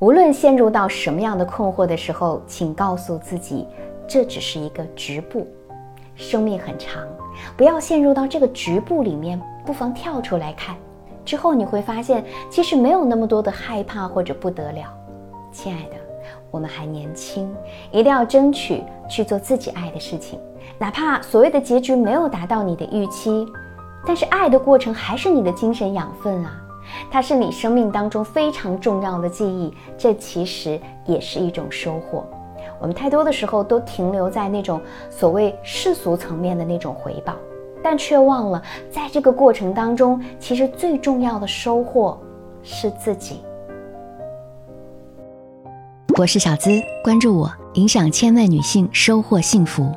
无论陷入到什么样的困惑的时候，请告诉自己，这只是一个局部，生命很长，不要陷入到这个局部里面，不妨跳出来看，之后你会发现，其实没有那么多的害怕或者不得了。亲爱的，我们还年轻，一定要争取去做自己爱的事情，哪怕所谓的结局没有达到你的预期，但是爱的过程还是你的精神养分啊。它是你生命当中非常重要的记忆，这其实也是一种收获。我们太多的时候都停留在那种所谓世俗层面的那种回报，但却忘了在这个过程当中，其实最重要的收获是自己。我是小资，关注我，影响千万女性，收获幸福。